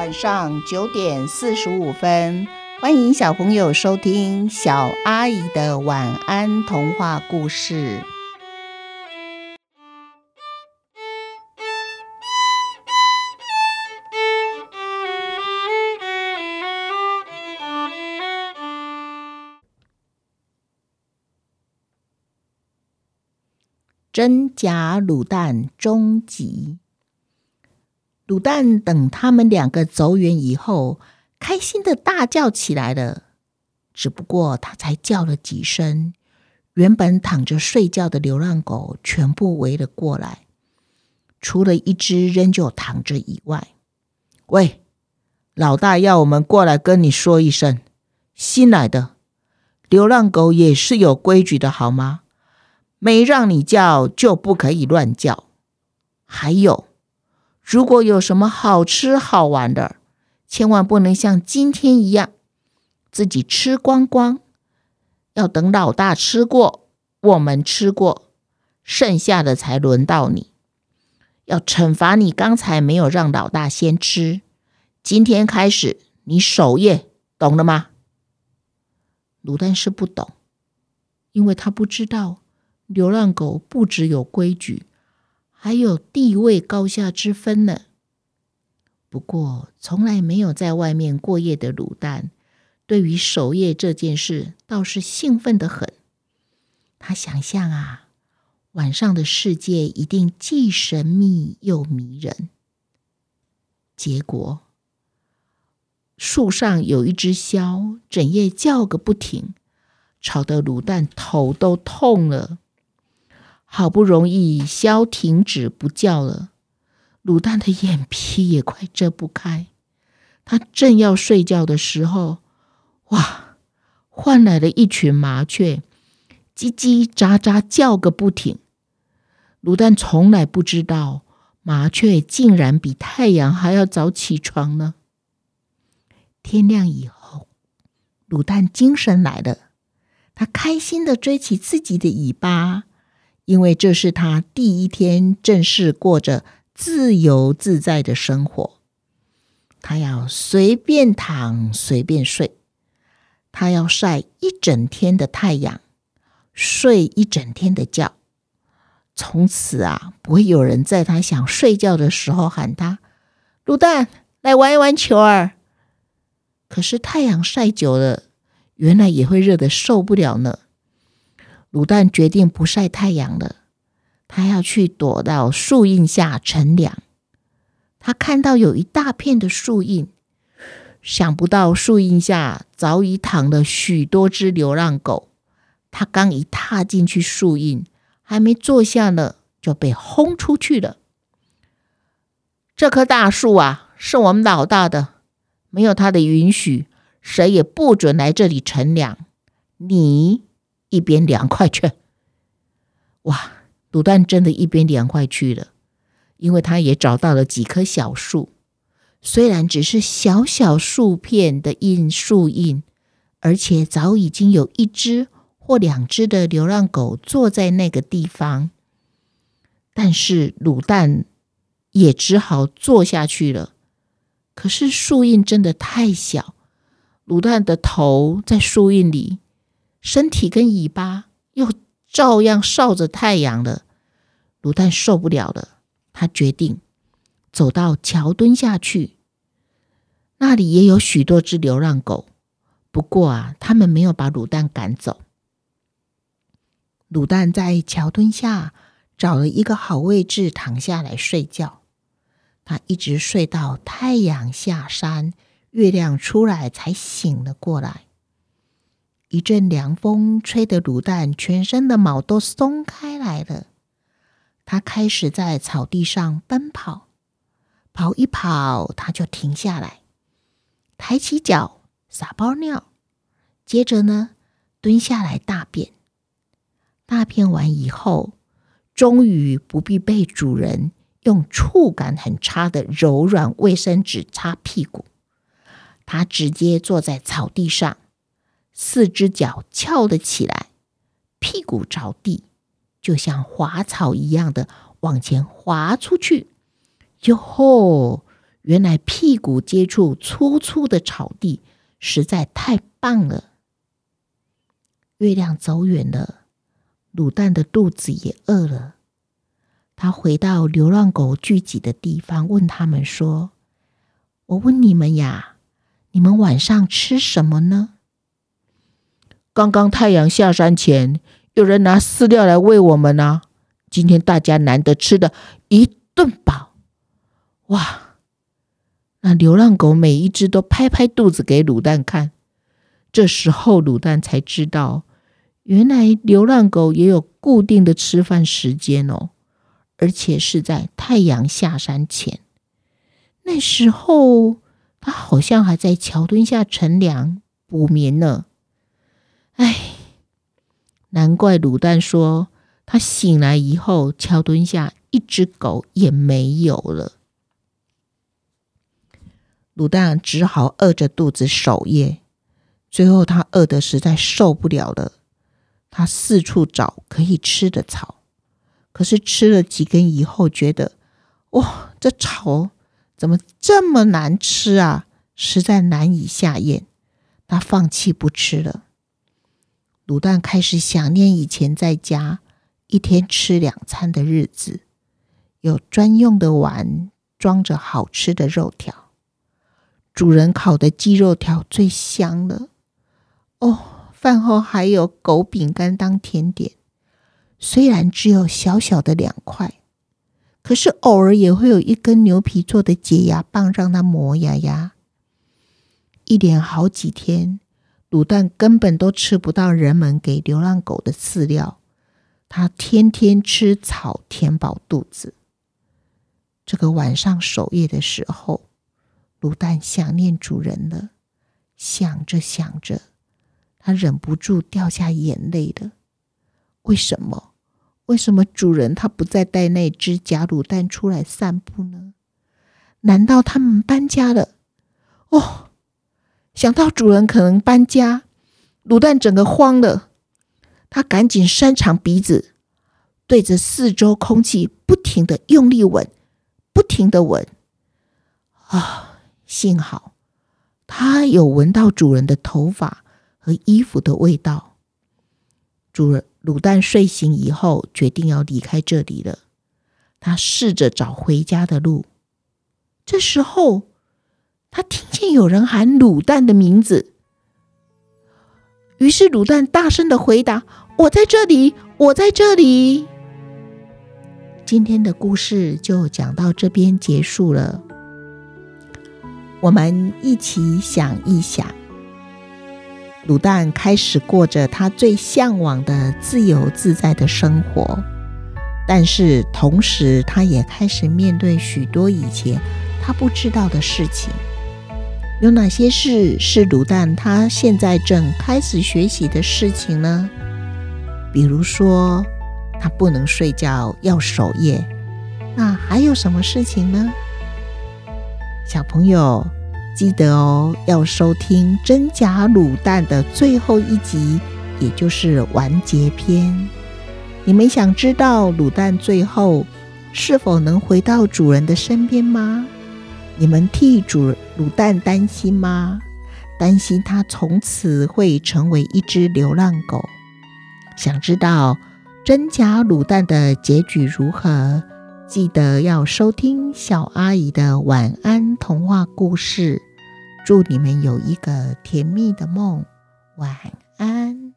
晚上九点四十五分，欢迎小朋友收听小阿姨的晚安童话故事。真假卤蛋终极。卤蛋等他们两个走远以后，开心的大叫起来了。只不过他才叫了几声，原本躺着睡觉的流浪狗全部围了过来，除了一只仍旧躺着以外。喂，老大要我们过来跟你说一声，新来的流浪狗也是有规矩的，好吗？没让你叫就不可以乱叫。还有。如果有什么好吃好玩的，千万不能像今天一样自己吃光光，要等老大吃过，我们吃过，剩下的才轮到你。要惩罚你刚才没有让老大先吃，今天开始你守夜，懂了吗？卤蛋是不懂，因为他不知道流浪狗不只有规矩。还有地位高下之分呢。不过，从来没有在外面过夜的卤蛋，对于守夜这件事倒是兴奋的很。他想象啊，晚上的世界一定既神秘又迷人。结果，树上有一只枭，整夜叫个不停，吵得卤蛋头都痛了。好不容易，枭停止不叫了，卤蛋的眼皮也快睁不开。他正要睡觉的时候，哇，换来了一群麻雀，叽叽喳喳叫个不停。卤蛋从来不知道，麻雀竟然比太阳还要早起床呢。天亮以后，卤蛋精神来了，他开心的追起自己的尾巴。因为这是他第一天正式过着自由自在的生活，他要随便躺随便睡，他要晒一整天的太阳，睡一整天的觉。从此啊，不会有人在他想睡觉的时候喊他“卤蛋来玩一玩球儿”。可是太阳晒久了，原来也会热得受不了呢。卤蛋决定不晒太阳了，他要去躲到树荫下乘凉。他看到有一大片的树荫，想不到树荫下早已躺了许多只流浪狗。他刚一踏进去树荫，还没坐下呢，就被轰出去了。这棵大树啊，是我们老大的，没有他的允许，谁也不准来这里乘凉。你。一边凉快去，哇！卤蛋真的一边凉快去了，因为他也找到了几棵小树，虽然只是小小树片的印树印，而且早已经有一只或两只的流浪狗坐在那个地方，但是卤蛋也只好坐下去了。可是树印真的太小，卤蛋的头在树印里。身体跟尾巴又照样晒着太阳了，卤蛋受不了了，他决定走到桥墩下去。那里也有许多只流浪狗，不过啊，他们没有把卤蛋赶走。卤蛋在桥墩下找了一个好位置躺下来睡觉，他一直睡到太阳下山、月亮出来才醒了过来。一阵凉风吹得卤蛋全身的毛都松开来了。他开始在草地上奔跑，跑一跑他就停下来，抬起脚撒包尿，接着呢蹲下来大便。大便完以后，终于不必被主人用触感很差的柔软卫生纸擦屁股，他直接坐在草地上。四只脚翘了起来，屁股着地，就像滑草一样的往前滑出去。哟吼！原来屁股接触粗粗的草地实在太棒了。月亮走远了，卤蛋的肚子也饿了。他回到流浪狗聚集的地方，问他们说：“我问你们呀，你们晚上吃什么呢？”刚刚太阳下山前，有人拿饲料来喂我们呢。今天大家难得吃的一顿饱，哇！那流浪狗每一只都拍拍肚子给卤蛋看。这时候卤蛋才知道，原来流浪狗也有固定的吃饭时间哦，而且是在太阳下山前。那时候它好像还在桥墩下乘凉补眠呢。哎，难怪卤蛋说。他醒来以后，桥墩下一只狗也没有了。卤蛋只好饿着肚子守夜。最后，他饿得实在受不了了，他四处找可以吃的草，可是吃了几根以后，觉得哇，这草怎么这么难吃啊？实在难以下咽，他放弃不吃了。卤蛋开始想念以前在家。一天吃两餐的日子，有专用的碗装着好吃的肉条，主人烤的鸡肉条最香了。哦，饭后还有狗饼干当甜点，虽然只有小小的两块，可是偶尔也会有一根牛皮做的解牙棒让它磨牙牙。一连好几天，卤蛋根本都吃不到人们给流浪狗的饲料。它天天吃草填饱肚子。这个晚上守夜的时候，卤蛋想念主人了，想着想着，他忍不住掉下眼泪了。为什么？为什么主人他不再带那只假卤蛋出来散步呢？难道他们搬家了？哦，想到主人可能搬家，卤蛋整个慌了。他赶紧伸长鼻子，对着四周空气不停的用力闻，不停的闻。啊，幸好他有闻到主人的头发和衣服的味道。主人卤蛋睡醒以后，决定要离开这里了。他试着找回家的路。这时候，他听见有人喊卤蛋的名字。于是卤蛋大声的回答：“我在这里，我在这里。”今天的故事就讲到这边结束了。我们一起想一想，卤蛋开始过着他最向往的自由自在的生活，但是同时他也开始面对许多以前他不知道的事情。有哪些事是卤蛋他现在正开始学习的事情呢？比如说，他不能睡觉，要守夜。那还有什么事情呢？小朋友记得哦，要收听《真假卤蛋》的最后一集，也就是完结篇。你们想知道卤蛋最后是否能回到主人的身边吗？你们替主卤蛋担心吗？担心它从此会成为一只流浪狗？想知道真假卤蛋的结局如何？记得要收听小阿姨的晚安童话故事。祝你们有一个甜蜜的梦，晚安。